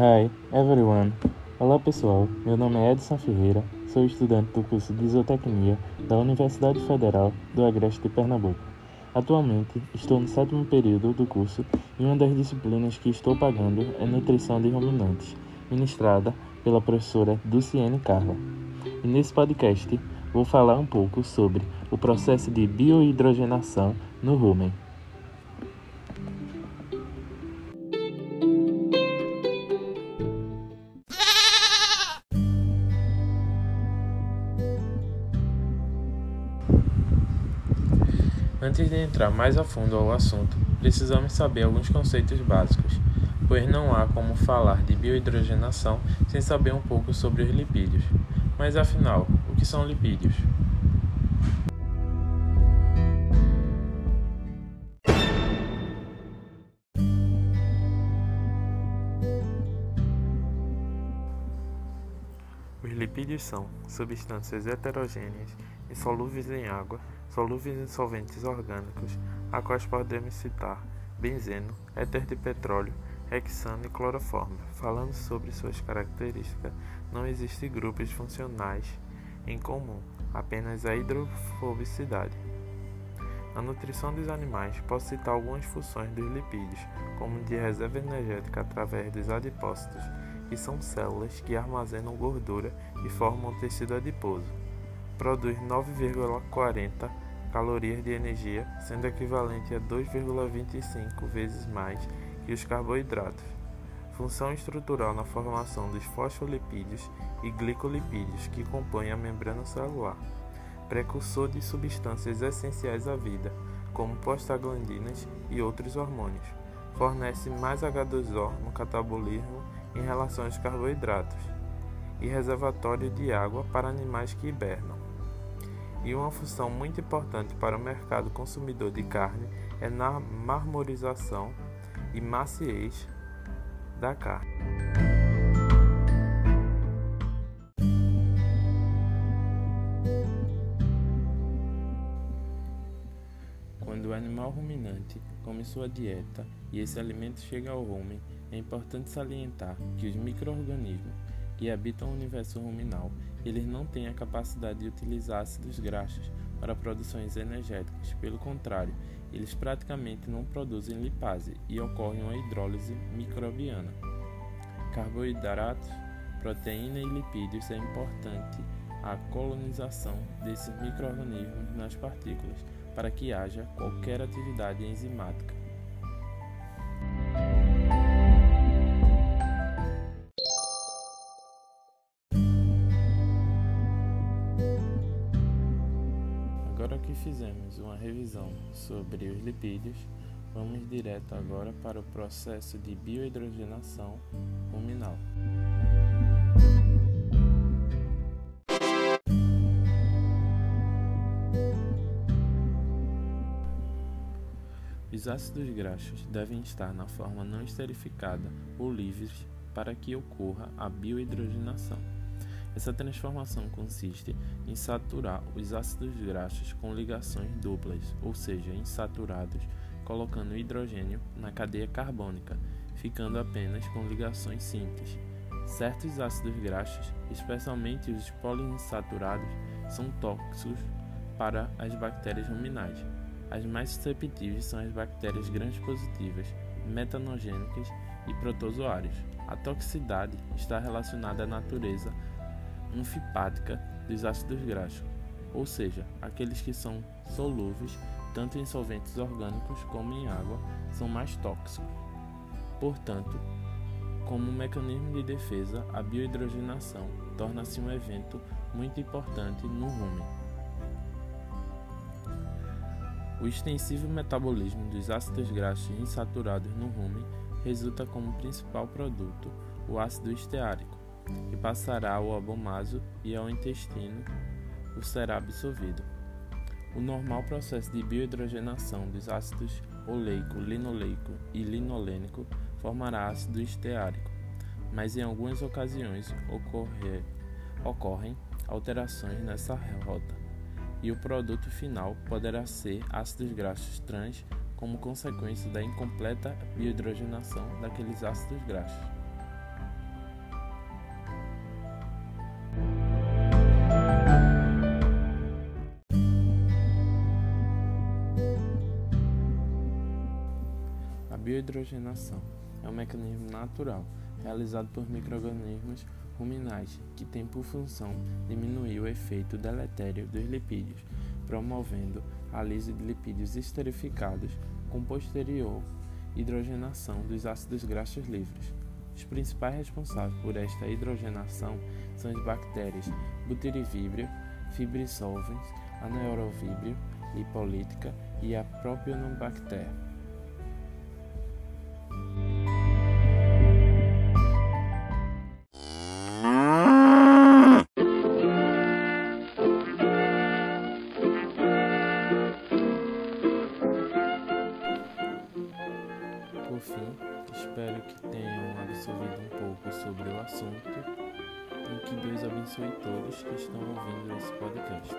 Hi, everyone. Olá pessoal, meu nome é Edson Ferreira, sou estudante do curso de Isotecnia da Universidade Federal do Agreste de Pernambuco. Atualmente estou no sétimo período do curso e uma das disciplinas que estou pagando é Nutrição de Ruminantes, ministrada pela professora Duciene Carla. E nesse podcast vou falar um pouco sobre o processo de biohidrogenação no rumen. Antes de entrar mais a fundo ao assunto, precisamos saber alguns conceitos básicos, pois não há como falar de biohidrogenação sem saber um pouco sobre os lipídios. Mas afinal, o que são lipídios? Os lipídios são substâncias heterogêneas insolúveis em água solúveis em solventes orgânicos, a quais podemos citar benzeno, éter de petróleo, hexano e cloroforme. Falando sobre suas características, não existem grupos funcionais em comum, apenas a hidrofobicidade. Na nutrição dos animais, posso citar algumas funções dos lipídios, como de reserva energética através dos adipócitos, que são células que armazenam gordura e formam tecido adiposo produz 9,40 calorias de energia, sendo equivalente a 2,25 vezes mais que os carboidratos. Função estrutural na formação dos fosfolipídios e glicolipídios que compõem a membrana celular. Precursor de substâncias essenciais à vida, como prostaglandinas e outros hormônios. Fornece mais H2O no catabolismo em relação aos carboidratos. E reservatório de água para animais que hibernam e uma função muito importante para o mercado consumidor de carne é na marmorização e maciez da carne. Quando o animal ruminante come sua dieta e esse alimento chega ao rumen, é importante salientar que os microorganismos que habitam o universo ruminal, eles não têm a capacidade de utilizar ácidos graxos para produções energéticas. Pelo contrário, eles praticamente não produzem lipase e ocorre uma hidrólise microbiana. Carboidratos, proteína e lipídios é importante a colonização desses microorganismos nas partículas para que haja qualquer atividade enzimática. Que fizemos uma revisão sobre os lipídios, vamos direto agora para o processo de biohidrogenação ruminal. Os ácidos graxos devem estar na forma não esterificada ou livres para que ocorra a biohidrogenação. Essa transformação consiste em saturar os ácidos graxos com ligações duplas, ou seja, insaturados, colocando hidrogênio na cadeia carbônica, ficando apenas com ligações simples. Certos ácidos graxos, especialmente os poliinsaturados, são tóxicos para as bactérias ruminais. As mais susceptíveis são as bactérias gram-positivas, metanogênicas e protozoários. A toxicidade está relacionada à natureza anfipática dos ácidos graxos, ou seja, aqueles que são solúveis tanto em solventes orgânicos como em água, são mais tóxicos. Portanto, como mecanismo de defesa, a biohidrogenação torna-se um evento muito importante no rumen. O extensivo metabolismo dos ácidos graxos insaturados no rumen resulta como principal produto o ácido esteárico, que passará ao abomaso e ao intestino, o será absorvido. O normal processo de biohidrogenação dos ácidos oleico, linoleico e linolênico formará ácido esteárico, mas em algumas ocasiões ocorrer, ocorrem alterações nessa rota, e o produto final poderá ser ácidos graxos trans como consequência da incompleta biohidrogenação daqueles ácidos graxos. Biohidrogenação é um mecanismo natural realizado por microrganismos ruminais que tem por função diminuir o efeito deletério dos lipídios, promovendo a lise de lipídios esterificados com posterior hidrogenação dos ácidos graxos livres. Os principais responsáveis por esta hidrogenação são as bactérias Butyrivíbrio, Fibrisolvens, Anaerovíbrio, Lipolítica e a Propionobacter. Absorvido um pouco sobre o assunto e que Deus abençoe todos que estão ouvindo esse podcast.